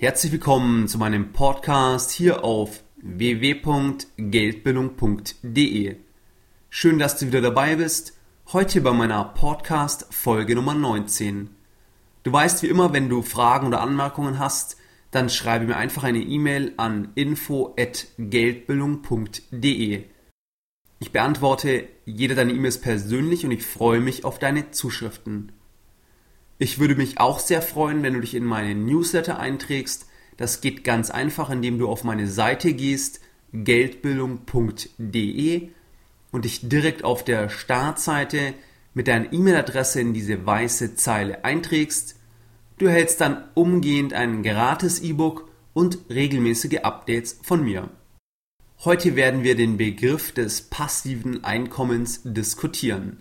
Herzlich willkommen zu meinem Podcast hier auf www.geldbildung.de. Schön, dass du wieder dabei bist. Heute bei meiner Podcast Folge Nummer 19. Du weißt wie immer, wenn du Fragen oder Anmerkungen hast, dann schreibe mir einfach eine E-Mail an info@geldbildung.de. Ich beantworte jede deiner E-Mails persönlich und ich freue mich auf deine Zuschriften. Ich würde mich auch sehr freuen, wenn du dich in meine Newsletter einträgst. Das geht ganz einfach, indem du auf meine Seite gehst, geldbildung.de und dich direkt auf der Startseite mit deiner E-Mail-Adresse in diese weiße Zeile einträgst. Du erhältst dann umgehend ein gratis E-Book und regelmäßige Updates von mir. Heute werden wir den Begriff des passiven Einkommens diskutieren.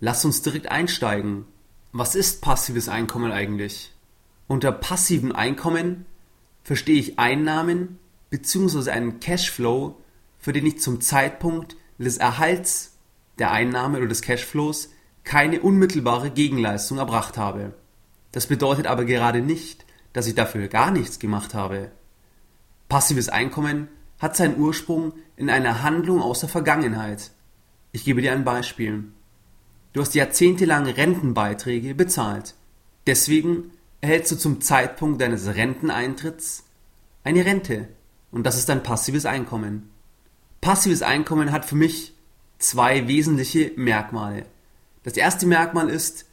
Lass uns direkt einsteigen. Was ist passives Einkommen eigentlich? Unter passiven Einkommen verstehe ich Einnahmen bzw. einen Cashflow, für den ich zum Zeitpunkt des Erhalts der Einnahme oder des Cashflows keine unmittelbare Gegenleistung erbracht habe. Das bedeutet aber gerade nicht, dass ich dafür gar nichts gemacht habe. Passives Einkommen hat seinen Ursprung in einer Handlung aus der Vergangenheit. Ich gebe dir ein Beispiel. Du hast jahrzehntelang Rentenbeiträge bezahlt. Deswegen erhältst du zum Zeitpunkt deines Renteneintritts eine Rente. Und das ist dein passives Einkommen. Passives Einkommen hat für mich zwei wesentliche Merkmale. Das erste Merkmal ist,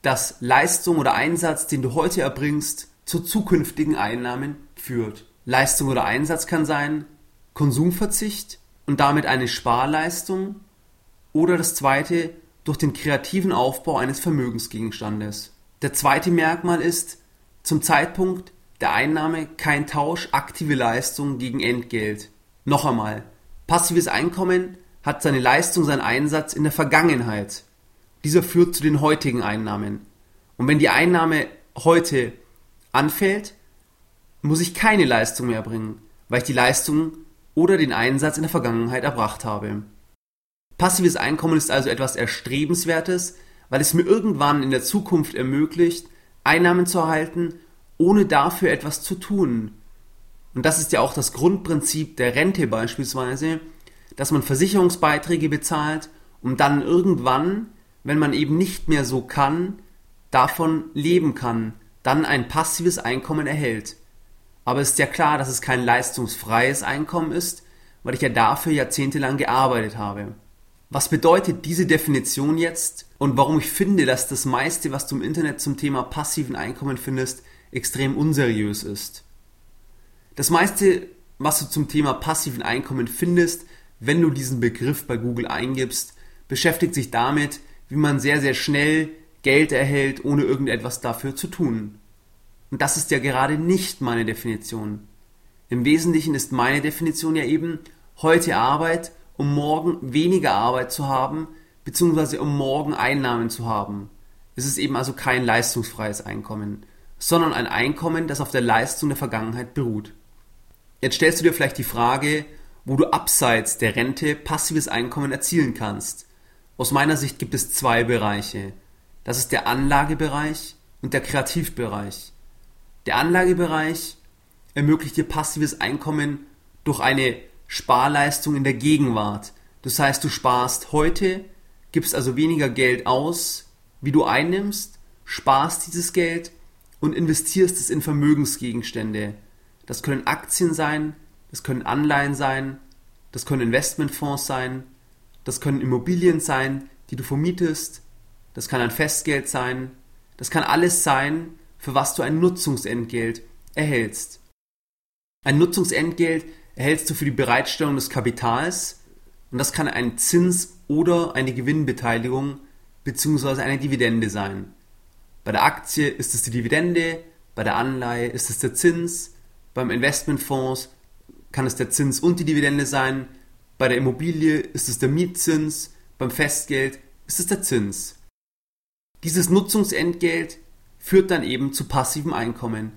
dass Leistung oder Einsatz, den du heute erbringst, zu zukünftigen Einnahmen führt. Leistung oder Einsatz kann sein Konsumverzicht und damit eine Sparleistung oder das zweite durch den kreativen Aufbau eines Vermögensgegenstandes. Der zweite Merkmal ist zum Zeitpunkt der Einnahme kein Tausch aktive Leistung gegen Entgelt. Noch einmal, passives Einkommen hat seine Leistung, seinen Einsatz in der Vergangenheit. Dieser führt zu den heutigen Einnahmen. Und wenn die Einnahme heute anfällt, muss ich keine Leistung mehr bringen, weil ich die Leistung oder den Einsatz in der Vergangenheit erbracht habe. Passives Einkommen ist also etwas Erstrebenswertes, weil es mir irgendwann in der Zukunft ermöglicht, Einnahmen zu erhalten, ohne dafür etwas zu tun. Und das ist ja auch das Grundprinzip der Rente beispielsweise, dass man Versicherungsbeiträge bezahlt, um dann irgendwann, wenn man eben nicht mehr so kann, davon leben kann, dann ein passives Einkommen erhält. Aber es ist ja klar, dass es kein leistungsfreies Einkommen ist, weil ich ja dafür jahrzehntelang gearbeitet habe. Was bedeutet diese Definition jetzt und warum ich finde, dass das meiste, was du im Internet zum Thema passiven Einkommen findest, extrem unseriös ist? Das meiste, was du zum Thema passiven Einkommen findest, wenn du diesen Begriff bei Google eingibst, beschäftigt sich damit, wie man sehr, sehr schnell Geld erhält, ohne irgendetwas dafür zu tun. Und das ist ja gerade nicht meine Definition. Im Wesentlichen ist meine Definition ja eben heute Arbeit um morgen weniger Arbeit zu haben, beziehungsweise um morgen Einnahmen zu haben. Es ist eben also kein leistungsfreies Einkommen, sondern ein Einkommen, das auf der Leistung der Vergangenheit beruht. Jetzt stellst du dir vielleicht die Frage, wo du abseits der Rente passives Einkommen erzielen kannst. Aus meiner Sicht gibt es zwei Bereiche. Das ist der Anlagebereich und der Kreativbereich. Der Anlagebereich ermöglicht dir passives Einkommen durch eine Sparleistung in der Gegenwart. Das heißt, du sparst heute, gibst also weniger Geld aus, wie du einnimmst, sparst dieses Geld und investierst es in Vermögensgegenstände. Das können Aktien sein, das können Anleihen sein, das können Investmentfonds sein, das können Immobilien sein, die du vermietest, das kann ein Festgeld sein, das kann alles sein, für was du ein Nutzungsentgelt erhältst. Ein Nutzungsentgelt erhältst du für die Bereitstellung des Kapitals und das kann ein Zins oder eine Gewinnbeteiligung bzw. eine Dividende sein. Bei der Aktie ist es die Dividende, bei der Anleihe ist es der Zins, beim Investmentfonds kann es der Zins und die Dividende sein, bei der Immobilie ist es der Mietzins, beim Festgeld ist es der Zins. Dieses Nutzungsentgelt führt dann eben zu passivem Einkommen.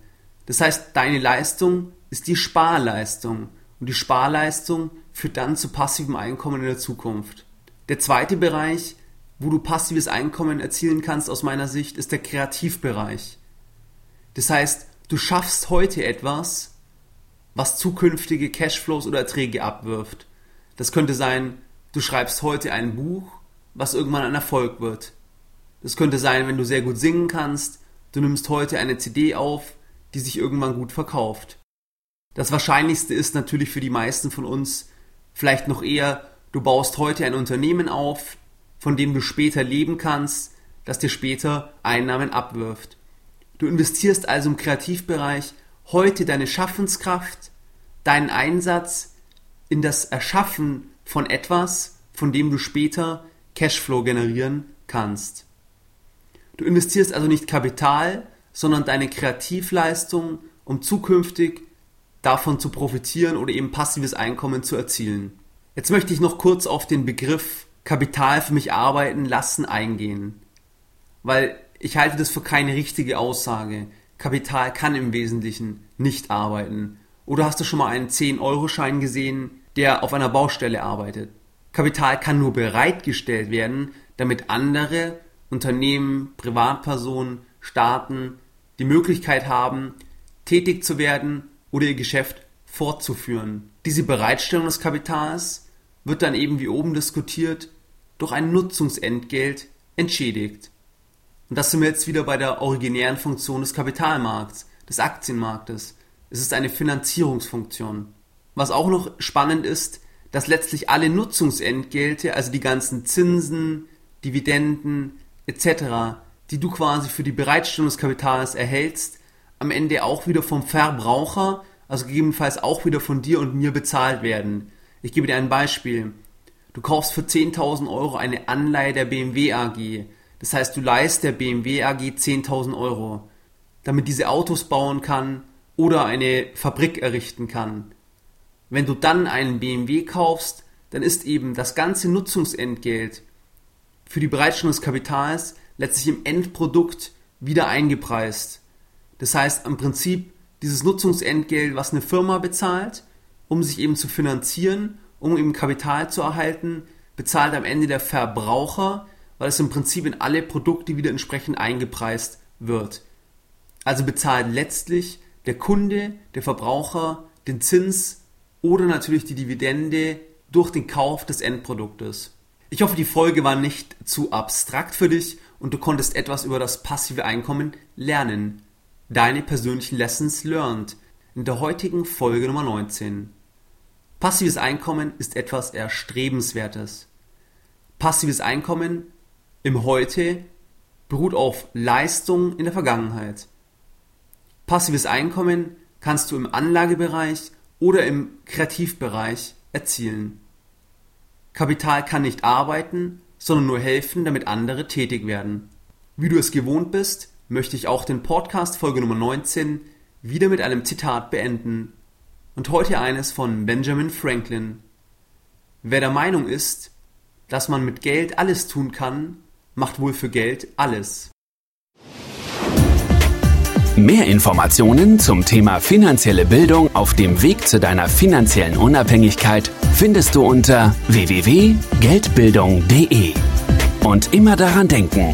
Das heißt, deine Leistung ist die Sparleistung und die Sparleistung führt dann zu passivem Einkommen in der Zukunft. Der zweite Bereich, wo du passives Einkommen erzielen kannst aus meiner Sicht, ist der Kreativbereich. Das heißt, du schaffst heute etwas, was zukünftige Cashflows oder Erträge abwirft. Das könnte sein, du schreibst heute ein Buch, was irgendwann ein Erfolg wird. Das könnte sein, wenn du sehr gut singen kannst, du nimmst heute eine CD auf, die sich irgendwann gut verkauft. Das Wahrscheinlichste ist natürlich für die meisten von uns vielleicht noch eher, du baust heute ein Unternehmen auf, von dem du später leben kannst, das dir später Einnahmen abwirft. Du investierst also im Kreativbereich heute deine Schaffenskraft, deinen Einsatz in das Erschaffen von etwas, von dem du später Cashflow generieren kannst. Du investierst also nicht Kapital, sondern deine Kreativleistung, um zukünftig davon zu profitieren oder eben passives Einkommen zu erzielen. Jetzt möchte ich noch kurz auf den Begriff Kapital für mich arbeiten lassen eingehen, weil ich halte das für keine richtige Aussage. Kapital kann im Wesentlichen nicht arbeiten. Oder hast du schon mal einen 10-Euro-Schein gesehen, der auf einer Baustelle arbeitet? Kapital kann nur bereitgestellt werden, damit andere Unternehmen, Privatpersonen, Staaten die Möglichkeit haben, tätig zu werden oder ihr Geschäft fortzuführen. Diese Bereitstellung des Kapitals wird dann eben wie oben diskutiert durch ein Nutzungsentgelt entschädigt. Und das sind wir jetzt wieder bei der originären Funktion des Kapitalmarkts, des Aktienmarktes. Es ist eine Finanzierungsfunktion. Was auch noch spannend ist, dass letztlich alle Nutzungsentgelte, also die ganzen Zinsen, Dividenden etc., die du quasi für die Bereitstellung des Kapitals erhältst, am Ende auch wieder vom Verbraucher, also gegebenenfalls auch wieder von dir und mir bezahlt werden. Ich gebe dir ein Beispiel. Du kaufst für 10.000 Euro eine Anleihe der BMW AG. Das heißt, du leihst der BMW AG 10.000 Euro, damit diese Autos bauen kann oder eine Fabrik errichten kann. Wenn du dann einen BMW kaufst, dann ist eben das ganze Nutzungsentgelt für die Bereitstellung des Kapitals letztlich im Endprodukt wieder eingepreist. Das heißt im Prinzip dieses Nutzungsentgelt, was eine Firma bezahlt, um sich eben zu finanzieren, um eben Kapital zu erhalten, bezahlt am Ende der Verbraucher, weil es im Prinzip in alle Produkte wieder entsprechend eingepreist wird. Also bezahlt letztlich der Kunde, der Verbraucher den Zins oder natürlich die Dividende durch den Kauf des Endproduktes. Ich hoffe, die Folge war nicht zu abstrakt für dich und du konntest etwas über das passive Einkommen lernen. Deine persönlichen Lessons learned in der heutigen Folge Nummer 19. Passives Einkommen ist etwas Erstrebenswertes. Passives Einkommen im Heute beruht auf Leistung in der Vergangenheit. Passives Einkommen kannst du im Anlagebereich oder im Kreativbereich erzielen. Kapital kann nicht arbeiten, sondern nur helfen, damit andere tätig werden. Wie du es gewohnt bist, möchte ich auch den Podcast Folge Nummer 19 wieder mit einem Zitat beenden. Und heute eines von Benjamin Franklin. Wer der Meinung ist, dass man mit Geld alles tun kann, macht wohl für Geld alles. Mehr Informationen zum Thema finanzielle Bildung auf dem Weg zu deiner finanziellen Unabhängigkeit findest du unter www.geldbildung.de. Und immer daran denken,